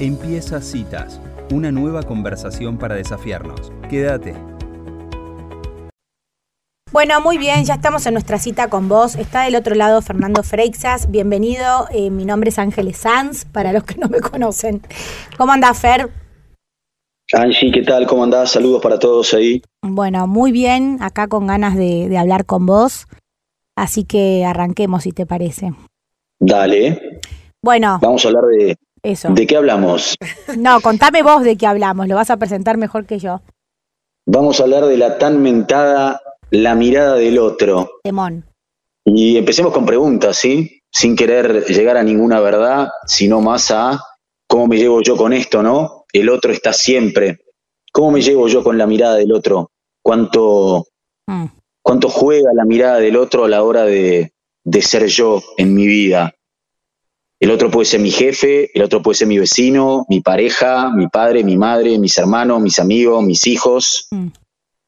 Empieza Citas, una nueva conversación para desafiarnos. Quédate. Bueno, muy bien, ya estamos en nuestra cita con vos. Está del otro lado Fernando Freixas. Bienvenido. Eh, mi nombre es Ángeles Sanz, para los que no me conocen. ¿Cómo andás, Fer? Angie, ¿qué tal? ¿Cómo andás? Saludos para todos ahí. Bueno, muy bien, acá con ganas de, de hablar con vos. Así que arranquemos, si te parece. Dale. Bueno, Vamos a hablar de... eso. ¿De qué hablamos? No, contame vos de qué hablamos, lo vas a presentar mejor que yo. Vamos a hablar de la tan mentada La mirada del otro. Temón. Y empecemos con preguntas, ¿sí? Sin querer llegar a ninguna verdad, sino más a cómo me llevo yo con esto, ¿no? El otro está siempre. ¿Cómo me llevo yo con la mirada del otro? ¿Cuánto, Mm. cuánto juega la mirada del otro a la hora de, de ser yo en mi vida? El otro puede ser mi jefe, el otro puede ser mi vecino, mi pareja, mi padre, mi madre, mis hermanos, mis amigos, mis hijos. Mm.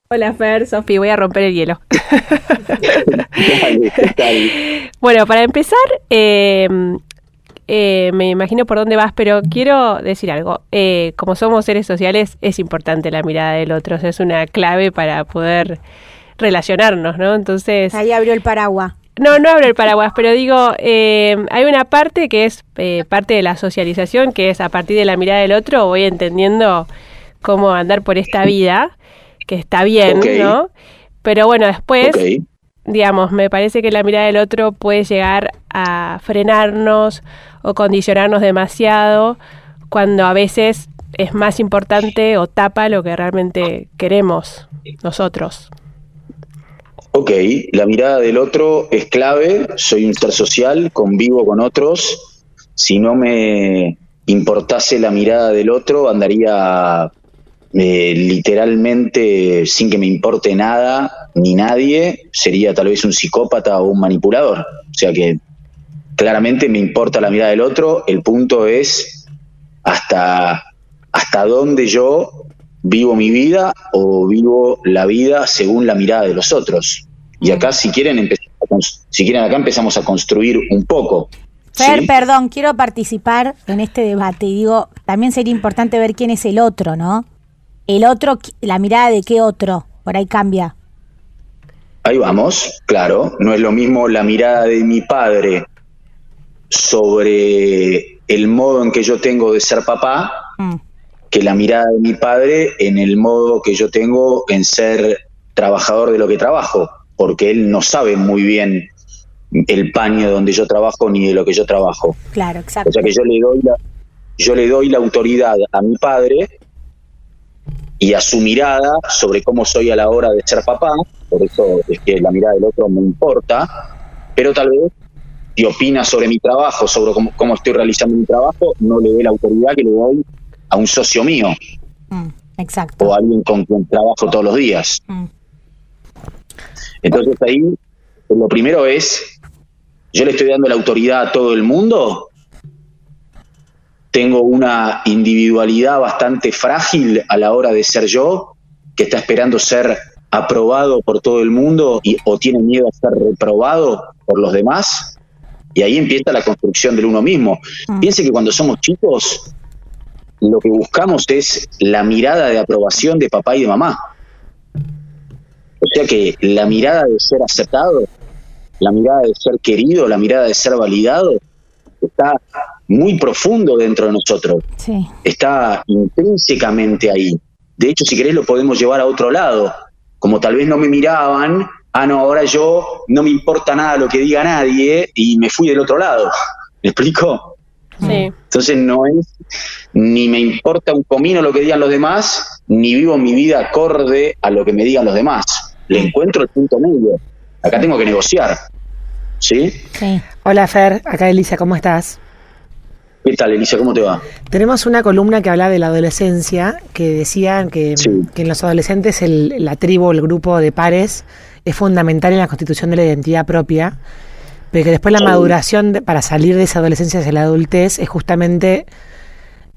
Hola Fer, Sofi, voy a romper el hielo. Dale, ¿qué tal? Bueno, para empezar, eh, eh, me imagino por dónde vas, pero quiero decir algo. Eh, como somos seres sociales, es importante la mirada del otro, o sea, es una clave para poder relacionarnos, ¿no? Entonces, Ahí abrió el paraguas. No, no abro el paraguas, pero digo, eh, hay una parte que es eh, parte de la socialización, que es a partir de la mirada del otro, voy entendiendo cómo andar por esta vida, que está bien. ¿no? Pero bueno, después digamos, me parece que la mirada del otro puede llegar a frenarnos o condicionarnos demasiado cuando a veces es más importante o tapa lo que realmente queremos nosotros. Ok, la mirada del otro es clave, soy un ser social, convivo con otros. Si no me importase la mirada del otro, andaría eh, literalmente sin que me importe nada ni nadie, sería tal vez un psicópata o un manipulador. O sea que claramente me importa la mirada del otro, el punto es hasta, hasta dónde yo vivo mi vida o vivo la vida según la mirada de los otros. Y acá si quieren empezamos si quieren acá empezamos a construir un poco. Fer, ¿sí? perdón, quiero participar en este debate y digo, también sería importante ver quién es el otro, ¿no? El otro, la mirada de qué otro, por ahí cambia. Ahí vamos, claro, no es lo mismo la mirada de mi padre sobre el modo en que yo tengo de ser papá Mm. que la mirada de mi padre en el modo que yo tengo en ser trabajador de lo que trabajo, porque él no sabe muy bien el paño donde yo trabajo ni de lo que yo trabajo. Claro, O exacto. sea que yo le doy la, yo le doy la autoridad a mi padre y a su mirada sobre cómo soy a la hora de ser papá, por eso es que la mirada del otro me importa, pero tal vez si opina sobre mi trabajo, sobre cómo, cómo estoy realizando mi trabajo, no le doy la autoridad que le doy a un socio mío Mm, exacto. o a alguien con quien trabajo todos los días. Mm. Entonces ahí lo primero es, yo le estoy dando la autoridad a todo el mundo, tengo una individualidad bastante frágil a la hora de ser yo, que está esperando ser aprobado por todo el mundo y, o tiene miedo a ser reprobado por los demás. Y ahí empieza la construcción del uno mismo. Mm. Piense que cuando somos chicos, lo que buscamos es la mirada de aprobación de papá y de mamá. O sea que la mirada de ser aceptado, la mirada de ser querido, la mirada de ser validado, está muy profundo dentro de nosotros, Sí. está intrínsecamente ahí. De hecho, si querés, lo podemos llevar a otro lado. Como tal vez no me miraban, ah, no, ahora yo no me importa nada lo que diga nadie y me fui del otro lado. ¿Me explico? Sí. Entonces no es ni me importa un comino lo que digan los demás, ni vivo mi vida acorde a lo que me digan los demás. Le encuentro el punto medio. Acá tengo que negociar. ¿Sí? Sí. Hola Fer, acá Elisa, ¿cómo estás? ¿Qué tal, Elisa? ¿Cómo te va? Tenemos una columna que habla de la adolescencia, que decía que, Sí. que en los adolescentes el- la tribu, el grupo de pares, es fundamental en la constitución de la identidad propia, pero que después la Sí. maduración de- para salir de esa adolescencia hacia la adultez es justamente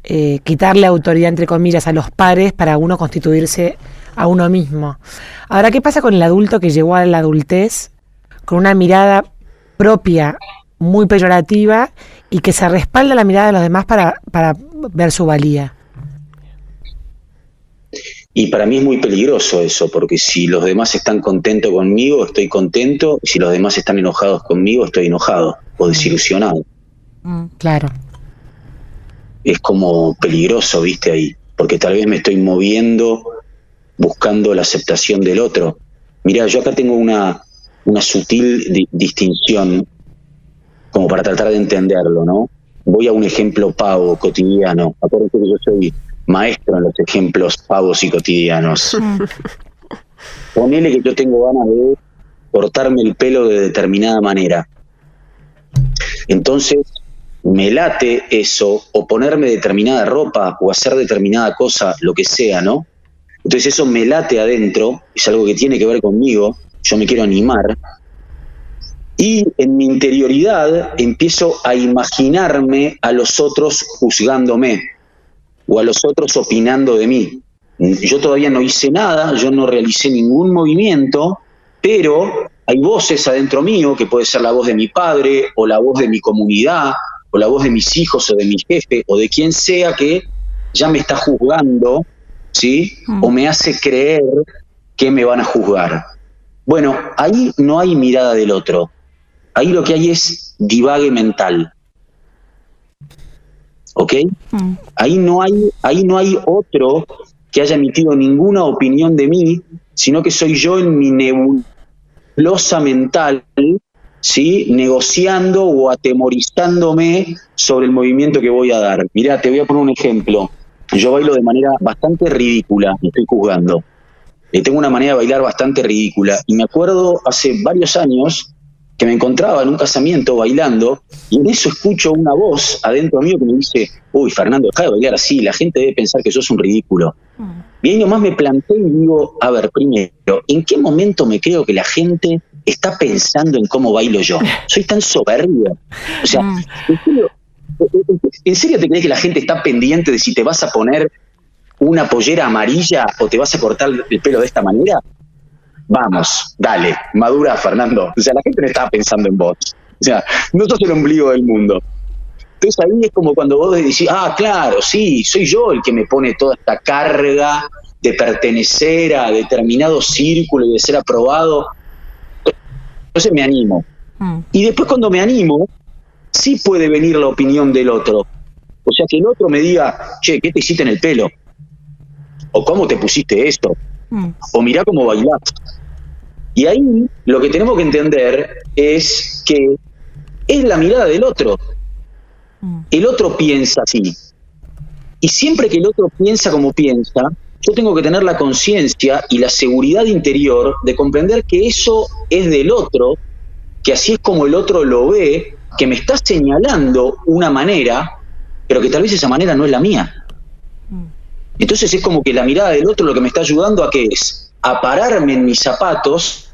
eh, quitarle autoridad, entre comillas, a los pares para uno constituirse a uno mismo. Ahora, ¿qué pasa con el adulto que llegó a la adultez con una mirada propia muy peyorativa y que se respalda la mirada de los demás para, para ver su valía. Y para mí es muy peligroso eso, porque si los demás están contentos conmigo, estoy contento, y si los demás están enojados conmigo, estoy enojado o desilusionado. Mm. Claro. Es como peligroso, viste ahí, porque tal vez me estoy moviendo buscando la aceptación del otro. Mira, yo acá tengo una, una sutil di- distinción como para tratar de entenderlo, ¿no? Voy a un ejemplo pavo, cotidiano. Acuérdense que yo soy maestro en los ejemplos pavos y cotidianos. Ponele que yo tengo ganas de cortarme el pelo de determinada manera. Entonces, me late eso, o ponerme determinada ropa, o hacer determinada cosa, lo que sea, ¿no? Entonces eso me late adentro, es algo que tiene que ver conmigo, yo me quiero animar, y en mi interioridad empiezo a imaginarme a los otros juzgándome, o a los otros opinando de mí. Yo todavía no hice nada, yo no realicé ningún movimiento, pero hay voces adentro mío, que puede ser la voz de mi padre, o la voz de mi comunidad, o la voz de mis hijos, o de mi jefe, o de quien sea que ya me está juzgando, ¿sí? O me hace creer que me van a juzgar. Bueno, ahí no hay mirada del otro. Ahí lo que hay es divague mental. ¿Ok? Mm. Ahí no hay, ahí no hay otro que haya emitido ninguna opinión de mí, sino que soy yo en mi nebulosa mental, ¿sí? negociando o atemorizándome sobre el movimiento que voy a dar. Mirá, te voy a poner un ejemplo. Yo bailo de manera bastante ridícula, me estoy juzgando. Eh, tengo una manera de bailar bastante ridícula. Y me acuerdo hace varios años que me encontraba en un casamiento bailando y en eso escucho una voz adentro mío que me dice, uy, Fernando, deja de bailar así, la gente debe pensar que sos un ridículo. Y ahí nomás me planteé y digo, a ver, primero, ¿en qué momento me creo que la gente está pensando en cómo bailo yo? Soy tan soberbio. O sea, Mm. ¿en serio, ¿en serio te crees que la gente está pendiente de si te vas a poner una pollera amarilla o te vas a cortar el pelo de esta manera? Vamos, dale, madura, Fernando. O sea, la gente no estaba pensando en vos. O sea, no sos el ombligo del mundo. Entonces ahí es como cuando vos decís, ah, claro, sí, soy yo el que me pone toda esta carga de pertenecer a determinado círculo y de ser aprobado. Entonces me animo. Mm. Y después cuando me animo, sí puede venir la opinión del otro. O sea, que el otro me diga, che, ¿qué te hiciste en el pelo? O cómo te pusiste esto. Mm. O mirá cómo bailás. Y ahí lo que tenemos que entender es que es la mirada del otro. Mm. El otro piensa así. Y siempre que el otro piensa como piensa, yo tengo que tener la conciencia y la seguridad interior de comprender que eso es del otro, que así es como el otro lo ve, que me está señalando una manera, pero que tal vez esa manera no es la mía. Entonces es como que la mirada del otro lo que me está ayudando a qué es? A pararme en mis zapatos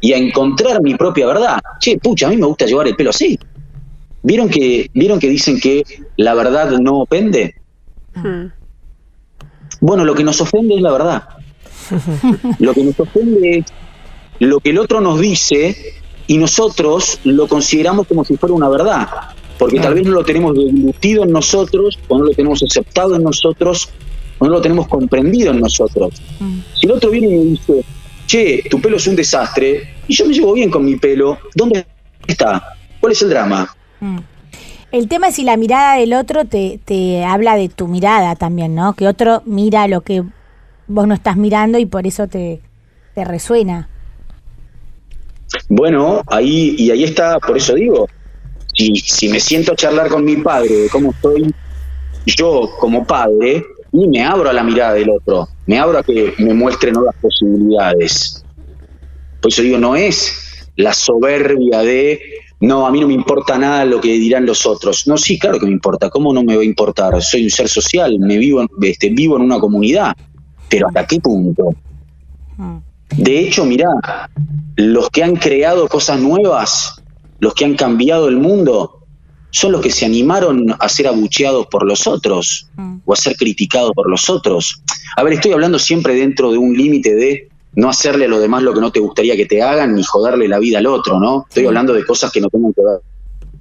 y a encontrar mi propia verdad. Che, pucha, a mí me gusta llevar el pelo así. ¿Vieron que, ¿Vieron que dicen que la verdad no ofende? Mm. Bueno, lo que nos ofende es la verdad. Lo que nos ofende es lo que el otro nos dice y nosotros lo consideramos como si fuera una verdad. Porque tal vez no lo tenemos deglutido en nosotros, o no lo tenemos aceptado en nosotros, o no lo tenemos comprendido en nosotros. Si el otro viene y me dice, che, tu pelo es un desastre, y yo me llevo bien con mi pelo, ¿dónde está? ¿Cuál es el drama? Mm. El tema es si la mirada del otro te, te habla de tu mirada también, ¿no? Que otro mira lo que vos no estás mirando y por eso te, te resuena. Bueno, ahí, y ahí está, por eso digo, si, si me siento a charlar con mi padre de cómo estoy yo como padre, y me abro a la mirada del otro, me abro a que me muestre nuevas posibilidades. Por eso digo, no es la soberbia de, no, a mí no me importa nada lo que dirán los otros. No, sí, claro que me importa, ¿cómo no me va a importar? Soy un ser social, me vivo, este, vivo en una comunidad, pero ¿hasta qué punto? Mm. De hecho, mirá, los que han creado cosas nuevas, los que han cambiado el mundo, son los que se animaron a ser abucheados por los otros Mm. o a ser criticados por los otros. A ver, estoy hablando siempre dentro de un límite de no hacerle a los demás lo que no te gustaría que te hagan ni joderle la vida al otro, ¿no? Estoy hablando de cosas que no tengan que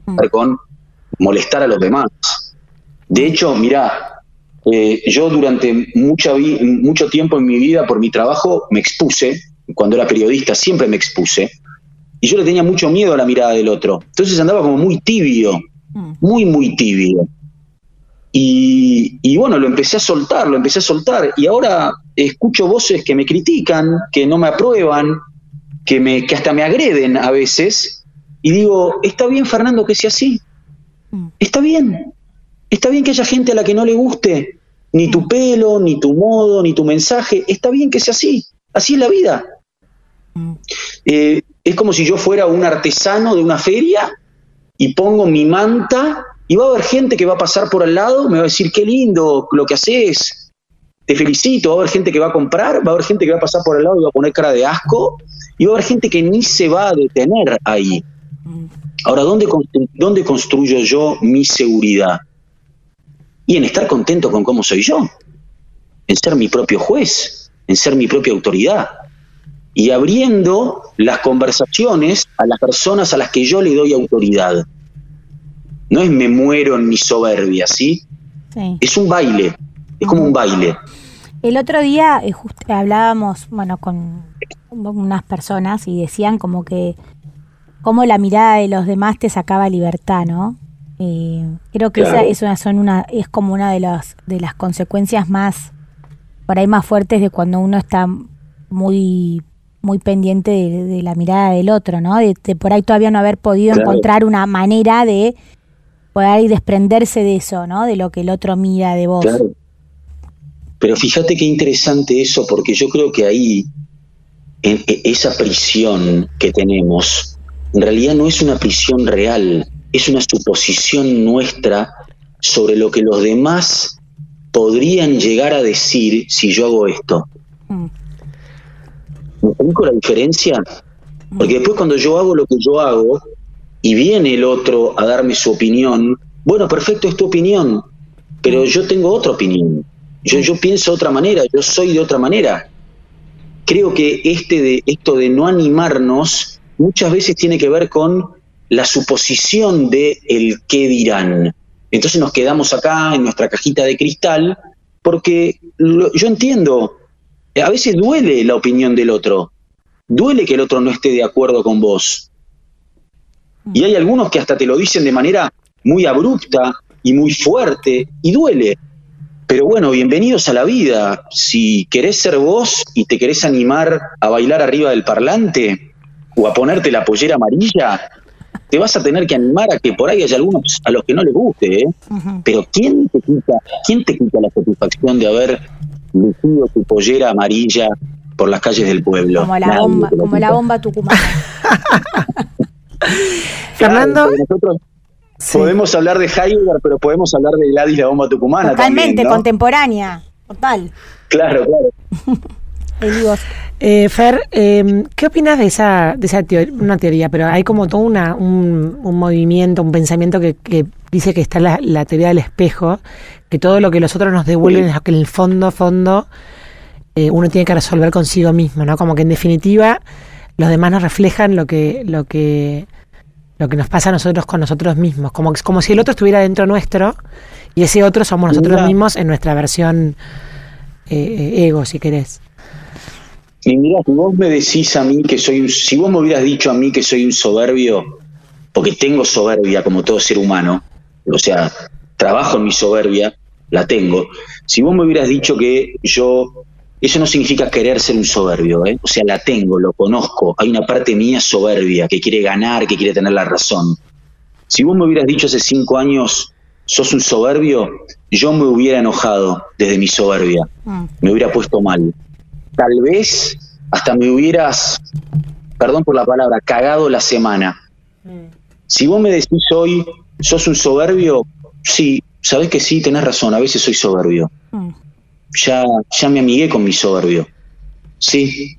ver con molestar a los demás. De hecho, mirá, eh, yo durante mucha mucho tiempo en mi vida, por mi trabajo, me expuse, cuando era periodista siempre me expuse, y yo le tenía mucho miedo a la mirada del otro. Entonces andaba como muy tibio, mm. muy, muy tibio. Y, y, bueno, lo empecé a soltar, lo empecé a soltar. Y ahora escucho voces que me critican, que no me aprueban, que, me, que hasta me agreden a veces. Y digo, está bien, Fernando, que sea así. Mm. Está bien. Está bien que haya gente a la que no le guste ni tu mm. pelo, ni tu modo, ni tu mensaje. Está bien que sea así. Así es la vida. Eh, es como si yo fuera un artesano de una feria y pongo mi manta y va a haber gente que va a pasar por al lado, me va a decir, qué lindo lo que haces, te felicito, va a haber gente que va a comprar, va a haber gente que va a pasar por al lado y va a poner cara de asco, y va a haber gente que ni se va a detener ahí. Ahora, ¿dónde, ¿dónde construyo yo mi seguridad? Y en estar contento con cómo soy yo, en ser mi propio juez, en ser mi propia autoridad y abriendo las conversaciones a las personas a las que yo le doy autoridad. No es me muero en mi soberbia, ¿sí? Es un baile, es como un baile. El otro día eh, hablábamos, bueno, con unas personas y decían como que como la mirada de los demás te sacaba libertad, ¿no? Eh, creo que esa es una, son una, es como una de las de las consecuencias más por ahí más fuertes de cuando uno está muy muy pendiente de, la mirada del otro, ¿no? De, por ahí todavía no haber podido encontrar una manera de poder desprenderse de eso, ¿no? De lo que el otro mira de vos. Pero fíjate qué interesante eso, porque yo creo que ahí, en e, esa prisión que tenemos, en realidad no es una prisión real, es una suposición nuestra sobre lo que los demás podrían llegar a decir si yo hago esto. Mm. ¿Me explico la diferencia? Porque después cuando yo hago lo que yo hago y viene el otro a darme su opinión, bueno, perfecto, es tu opinión, pero yo tengo otra opinión. Yo, yo pienso de otra manera, yo soy de otra manera. Creo que este de, esto de no animarnos muchas veces tiene que ver con la suposición de el qué dirán. Entonces nos quedamos acá en nuestra cajita de cristal porque yo entiendo a veces duele la opinión del otro, duele que el otro no esté de acuerdo con vos. Y hay algunos que hasta te lo dicen de manera muy abrupta y muy fuerte, y duele. Pero bueno, bienvenidos a la vida. Si querés ser vos y te querés animar a bailar arriba del parlante o a ponerte la pollera amarilla, te vas a tener que animar a que por ahí haya algunos a los que no les guste, ¿eh? Pero ¿quién te, quita, ¿quién te quita la satisfacción de haber lucido tu pollera amarilla por las calles del pueblo. Como la bomba, como la bomba tucumana. Fernando. nosotros podemos hablar de Heidegger, pero podemos hablar de Gladys la bomba tucumana. Totalmente, contemporánea. Total. Claro, claro. Eh, Fer, eh, ¿qué opinas de esa, de esa teoría? Una teoría, pero hay como todo una, un, un movimiento, un pensamiento que, que dice que está la, la, teoría del espejo, que todo lo que los otros nos devuelven es lo que en el fondo, fondo, eh, uno tiene que resolver consigo mismo, ¿no? Como que en definitiva los demás nos reflejan lo que, lo que, lo que nos pasa a nosotros con nosotros mismos, como, como si el otro estuviera dentro nuestro y ese otro somos nosotros mismos en nuestra versión eh, ego, si querés. Y mira, si vos me decís a mí que soy un, si vos me hubieras dicho a mí que soy un soberbio, porque tengo soberbia como todo ser humano, o sea, trabajo en mi soberbia, la tengo. Si vos me hubieras dicho que yo, eso no significa querer ser un soberbio, ¿eh? o sea, la tengo, lo conozco, hay una parte mía soberbia que quiere ganar, que quiere tener la razón. Si vos me hubieras dicho hace cinco años, sos un soberbio, yo me hubiera enojado desde mi soberbia, mm. me hubiera puesto mal tal vez hasta me hubieras, perdón por la palabra, cagado la semana. Mm. Si vos me decís hoy, sos un soberbio, sí, sabés que sí, tenés razón, a veces soy soberbio. Mm. Ya, ya me amigué con mi soberbio. Sí,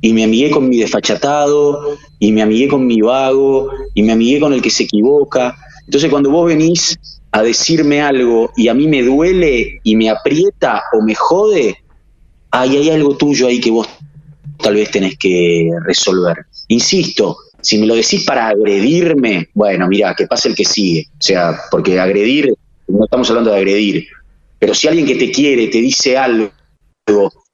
y me amigué con mi desfachatado, y me amigué con mi vago, y me amigué con el que se equivoca. Entonces cuando vos venís a decirme algo y a mí me duele y me aprieta o me jode, hay algo tuyo ahí que vos tal vez tenés que resolver. Insisto, Si me lo decís para agredirme, bueno, mira, que pase el que sigue. O sea, porque agredir, no estamos hablando de agredir, pero si alguien que te quiere te dice algo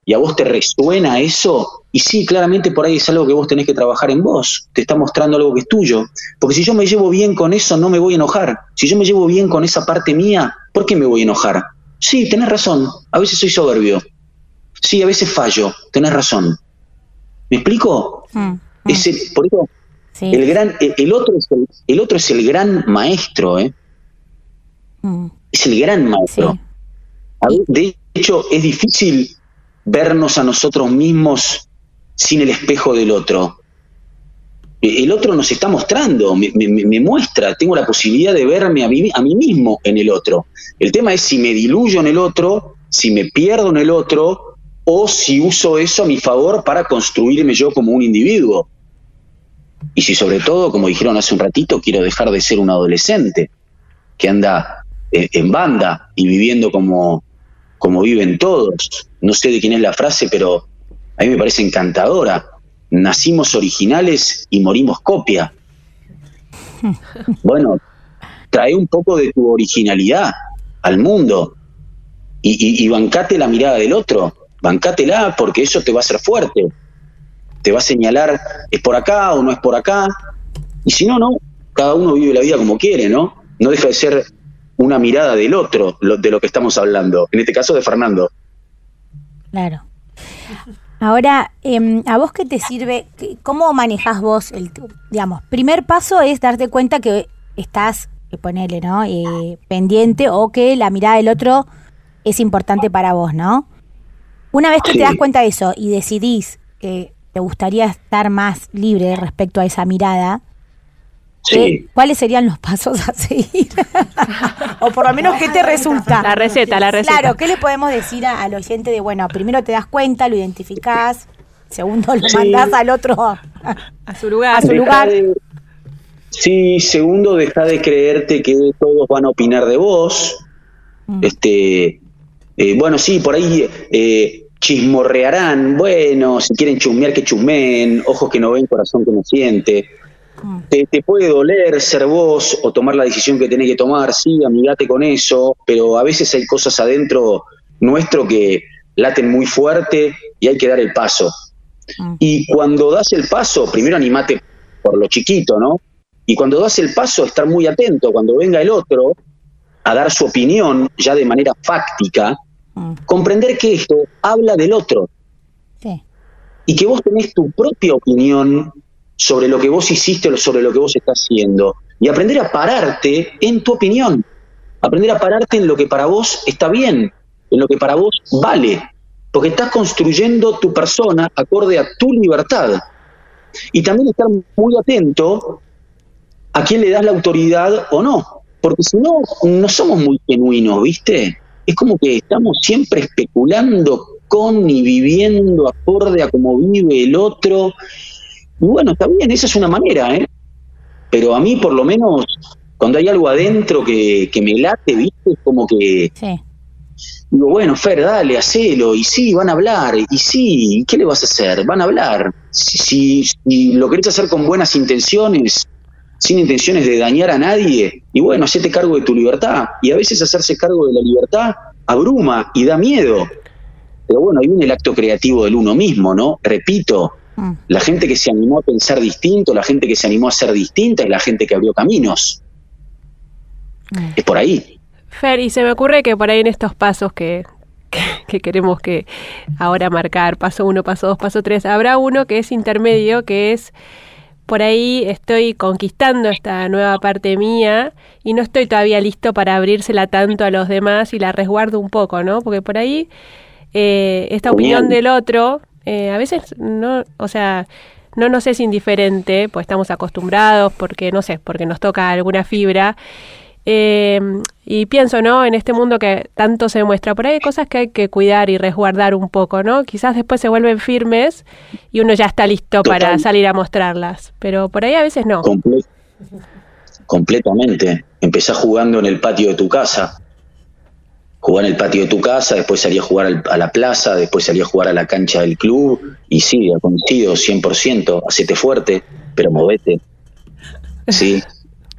y a vos te resuena eso, y sí, claramente por ahí es algo que vos tenés que trabajar en vos, te está mostrando algo que es tuyo. Porque si yo me llevo bien con eso, no me voy a enojar. Si yo me llevo bien con esa parte mía, ¿por qué me voy a enojar? Sí, tenés razón, a veces soy soberbio. Sí, a veces fallo, tenés razón. ¿Me explico? Mm, mm. por eso, el, gran, el, otro es el, otro es el gran maestro, ¿eh? Mm. Es el gran maestro. De hecho, es difícil vernos a nosotros mismos sin el espejo del otro. E, el otro nos está mostrando, me, muestra, tengo la posibilidad de verme a mí, a mí mismo en el otro. El tema es si me diluyo en el otro, si me pierdo en el otro, o si uso eso a mi favor para construirme yo como un individuo. Y si sobre todo, como dijeron hace un ratito, quiero dejar de ser un adolescente que anda eh, en banda y viviendo como, como viven todos. No sé de quién es la frase, pero a mí me parece encantadora. Nacimos originales y morimos copia. Bueno, trae un poco de tu originalidad al mundo y, y, bancate la mirada del otro, bancátela porque eso te va a hacer fuerte. Te va a señalar, es por acá o no es por acá. Y si no, no, cada uno vive la vida como quiere, ¿no? No deja de ser una mirada del otro de lo que estamos hablando, en este caso de Fernando. Claro. Ahora, em, ¿a vos qué te sirve? ¿Cómo manejas vos el, digamos, primer paso es darte cuenta que estás, eh, ponele, ¿no? Eh, pendiente o que la mirada del otro es importante para vos, ¿no? Una vez que te das cuenta de eso y decidís que te gustaría estar más libre respecto a esa mirada, ¿Cuáles serían los pasos a seguir? o por lo menos, ¿qué te resulta? La receta, la receta. Claro, ¿qué le podemos decir al oyente de, bueno, primero te das cuenta, lo identificás, segundo lo mandás al otro a, su lugar? A su lugar. sí, segundo, deja de creerte que todos van a opinar de vos. Mm. Este, eh, bueno, sí, por ahí eh, chismorrearán, bueno, si quieren chusmear, que chusmeen, ojos que no ven, corazón que no siente. Te, puede doler ser vos o tomar la decisión que tenés que tomar, sí, amigate con eso, pero a veces hay cosas adentro nuestro que laten muy fuerte y hay que dar el paso. Mm. Y cuando das el paso, primero animate por lo chiquito, ¿no? Y cuando das el paso, estar muy atento, cuando venga el otro a dar su opinión ya de manera fáctica, mm. comprender que esto habla del otro. Y que vos tenés tu propia opinión sobre lo que vos hiciste o sobre lo que vos estás haciendo. Y aprender a pararte en tu opinión. Aprender a pararte en lo que para vos está bien, en lo que para vos vale. Porque estás construyendo tu persona acorde a tu libertad. Y también estar muy atento a quién le das la autoridad o no. Porque si no, no somos muy genuinos, ¿viste? Es como que estamos siempre especulando con y viviendo acorde a cómo vive el otro bueno, está bien, esa es una manera, ¿eh? Pero a mí, por lo menos, cuando hay algo adentro que, me late, ¿viste? Es como que. Sí. Digo, bueno, Fer, dale, hacelo. Y sí, van a hablar. Y sí, ¿qué le vas a hacer? Van a hablar. Si, si, lo querés hacer con buenas intenciones, sin intenciones de dañar a nadie, y bueno, hacete cargo de tu libertad. Y a veces hacerse cargo de la libertad abruma y da miedo. Pero bueno, ahí viene el acto creativo del uno mismo, ¿no? Repito, Mm. La gente que se animó a pensar distinto, la gente que se animó a ser distinta es la gente que abrió caminos. Mm. Es por ahí. Fer, y se me ocurre que por ahí en estos pasos que, que, queremos que ahora marcar, paso uno, paso dos, paso tres, habrá uno que es intermedio, que es por ahí estoy conquistando esta nueva parte mía y no estoy todavía listo para abrírsela tanto a los demás y la resguardo un poco, ¿no? Porque por ahí eh, esta opinión del otro eh, a veces no, o sea, no nos es indiferente, pues estamos acostumbrados, porque no sé, porque nos toca alguna fibra. Eh, y pienso, ¿no? En este mundo que tanto se muestra, por ahí hay cosas que hay que cuidar y resguardar un poco, ¿no? Quizás después se vuelven firmes y uno ya está listo para salir a mostrarlas, pero por ahí a veces no. completamente. Empezás jugando en el patio de tu casa jugar en el patio de tu casa, después salí a jugar al- a la plaza, después salí a jugar a la cancha del club, y sí, coincido 100%, hacete fuerte, pero movete. Sí.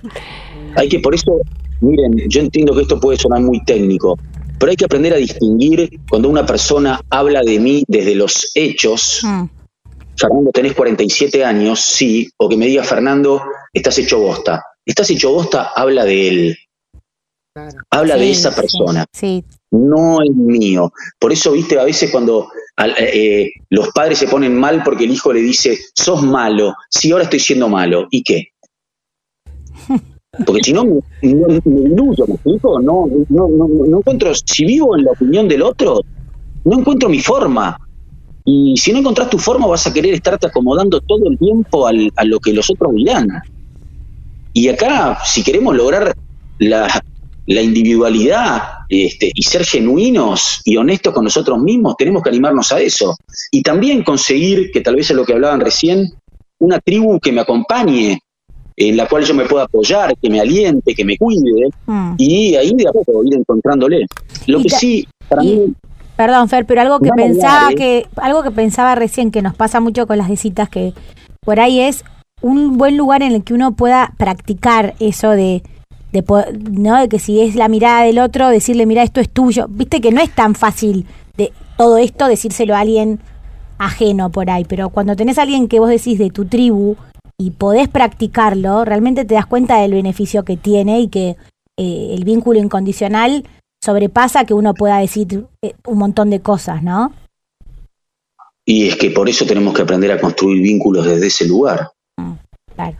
Hay que, por eso, miren, yo entiendo que esto puede sonar muy técnico, pero hay que aprender a distinguir cuando una persona habla de mí desde los hechos, Mm, Fernando, tenés 47 años, sí, o que me diga, Fernando, estás hecho bosta. Estás hecho bosta, habla de él, habla de esa persona, Sí, no es mío. Por eso, viste, a veces cuando al- eh, los padres se ponen mal porque el hijo le dice, sos malo, sí, ahora estoy siendo malo, ¿y qué? Porque si no, me, diluyo, ¿me explico? No, no, no, no encuentro, si vivo en la opinión del otro, no encuentro mi forma. Y si no encontrás tu forma, vas a querer estarte acomodando todo el tiempo al- a lo que los otros dirán. Y acá, si queremos lograr la, la individualidad este, y ser genuinos y honestos con nosotros mismos, tenemos que animarnos a eso. Y también conseguir, que tal vez es lo que hablaban recién, una tribu que me acompañe, en la cual yo me pueda apoyar, que me aliente, que me cuide, mm. y ahí de a poco ir encontrándole. Lo que sí, para y- mí, Perdón, Fer, pero algo que pensaba ¿eh? que algo que pensaba recién que nos pasa mucho con las de citas que por ahí es un buen lugar en el que uno pueda practicar eso de de po- no de que si es la mirada del otro decirle mira esto es tuyo viste que no es tan fácil de todo esto decírselo a alguien ajeno por ahí pero cuando tenés a alguien que vos decís de tu tribu y podés practicarlo realmente te das cuenta del beneficio que tiene y que eh, el vínculo incondicional sobrepasa que uno pueda decir eh, un montón de cosas, ¿no? y es que por eso tenemos que aprender a construir vínculos desde ese lugar. Claro.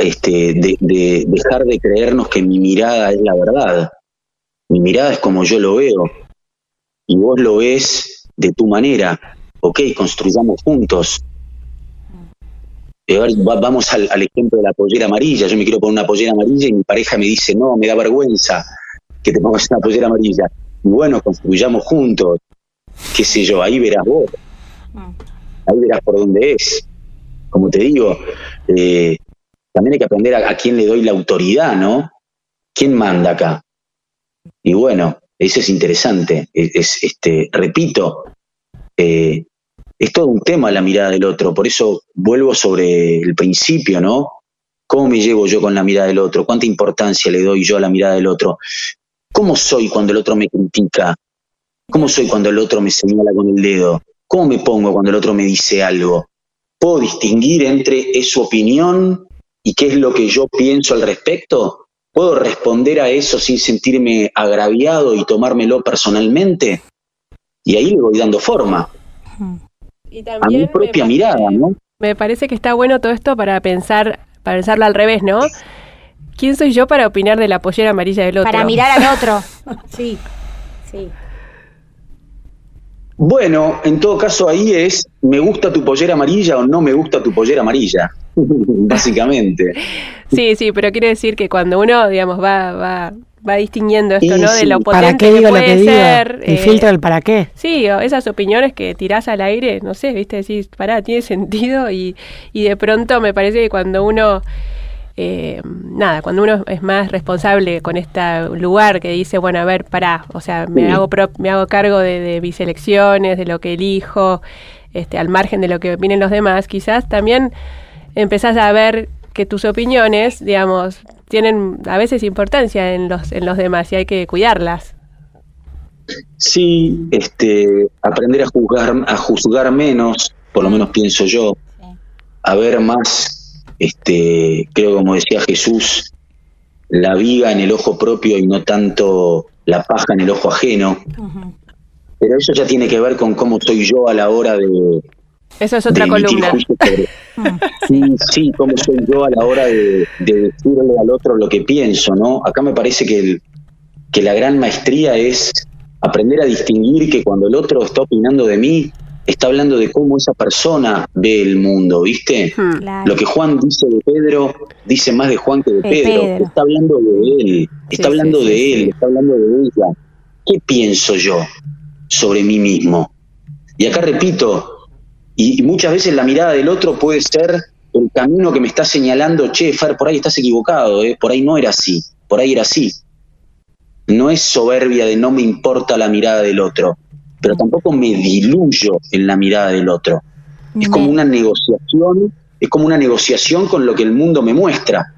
este, de, de dejar de creernos que mi mirada es la verdad. Mi mirada es como yo lo veo y vos lo ves de tu manera. Ok, construyamos juntos. Vamos al, al ejemplo de la pollera amarilla. Yo me quiero poner una pollera amarilla y mi pareja me dice, no, me da vergüenza que te pongas una pollera amarilla. Y bueno, construyamos juntos. Qué sé yo, ahí verás vos. Ahí verás por dónde es. Como te digo, eh, también hay que aprender a, a quién le doy la autoridad, ¿no? ¿Quién manda acá? Y bueno, eso es interesante. Es, es, este, repito, eh, es todo un tema la mirada del otro. Por eso vuelvo sobre el principio, ¿no? ¿Cómo me llevo yo con la mirada del otro? ¿Cuánta importancia le doy yo a la mirada del otro? ¿Cómo soy cuando el otro me critica? ¿Cómo soy cuando el otro me señala con el dedo? ¿Cómo me pongo cuando el otro me dice algo? ¿Puedo distinguir entre es su opinión y qué es lo que yo pienso al respecto? ¿Puedo responder a eso sin sentirme agraviado y tomármelo personalmente? Y ahí le voy dando forma Y a mi me propia pa- mirada, ¿no? Me parece que está bueno todo esto para pensar, para pensarlo al revés, ¿no? ¿Quién soy yo para opinar de la pollera amarilla del otro? Para mirar al otro. Sí, sí. Bueno, en todo caso ahí es, ¿me gusta tu pollera amarilla o no me gusta tu pollera amarilla? Básicamente. Sí, sí, pero quiere decir que cuando uno, digamos, va, va, va distinguiendo esto, Y ¿no? De lo ¿Para potente que digo lo puede que digo? ser. El eh, filtro del para qué. Sí, o esas opiniones que tirás al aire, no sé, viste, decís, pará, tiene sentido y, y de pronto me parece que cuando uno, eh, nada, cuando uno es más responsable con este lugar que dice, bueno, a ver, pará, o sea, me Sí. hago pro- me hago cargo de, de mis elecciones, de lo que elijo, este, al margen de lo que opinen los demás, quizás también empezás a ver que tus opiniones, digamos, tienen a veces importancia en los, en los demás y hay que cuidarlas. Sí, este, aprender a juzgar, a juzgar menos, por lo menos pienso yo, a ver más, este, creo como decía Jesús, la viga en el ojo propio y no tanto la paja en el ojo ajeno. Pero eso ya tiene que ver con cómo soy yo a la hora de, Eso es otra columna. Sí, sí, cómo soy yo a la hora de, de decirle al otro lo que pienso, ¿no? Acá me parece que, el- que la gran maestría es aprender a distinguir que cuando el otro está opinando de mí, está hablando de cómo esa persona ve el mundo, ¿viste? Hmm. Claro. Lo que Juan dice de Pedro, dice más de Juan que de De Pedro. Pedro. Está hablando de él, está Sí, hablando sí, de sí, él, sí. está hablando de ella. ¿Qué pienso yo sobre mí mismo? Y acá repito, y, y muchas veces la mirada del otro puede ser el camino que me está señalando, che, Fer, por ahí estás equivocado, ¿eh? por ahí no era así, por ahí era así. no es soberbia de no me importa la mirada del otro, pero tampoco me diluyo en la mirada del otro. Es como una negociación, es como una negociación con lo que el mundo me muestra.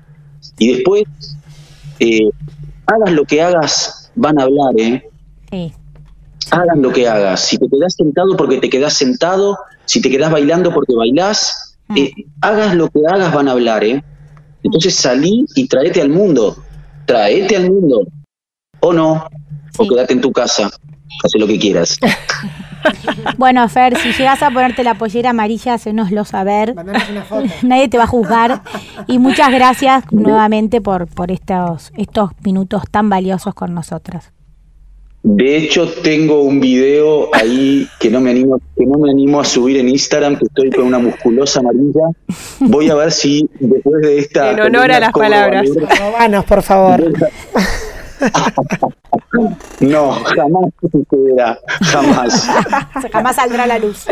Y después, eh, hagas lo que hagas, van a hablar, ¿eh? Sí. Hagan lo que hagas. Si te quedas sentado porque te quedas sentado, si te quedas bailando porque bailás, Mm. eh, hagas lo que hagas, van a hablar, ¿eh? Entonces salí y traete al mundo. Traete al mundo. O no. O quédate en tu casa. Haz lo que quieras. Bueno, Fer, si llegas a ponerte la pollera amarilla, hacénoslo saber. Mandanos una foto. Nadie te va a juzgar. Y muchas gracias nuevamente por, por estos, estos minutos tan valiosos con nosotras. De hecho, tengo un video ahí que no me animo, que no me animo a subir en Instagram, que estoy con una musculosa amarilla. Voy a ver si después de esta. En honor a las palabras. valor. Robanos, por favor. No, jamás sucederá, jamás. Jamás saldrá a la luz.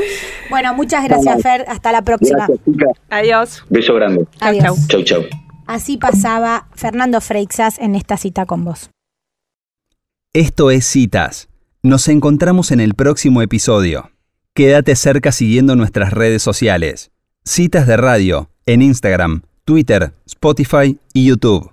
Bueno, muchas gracias, Fer. Hasta la próxima. Gracias. Adiós. Beso grande. Adiós. Chau, chau. Así pasaba Fernando Freixas en esta cita con vos. Esto es Citas. Nos encontramos en el próximo episodio. Quédate cerca siguiendo nuestras redes sociales. Citas de Radio en Instagram, Twitter, Spotify y YouTube.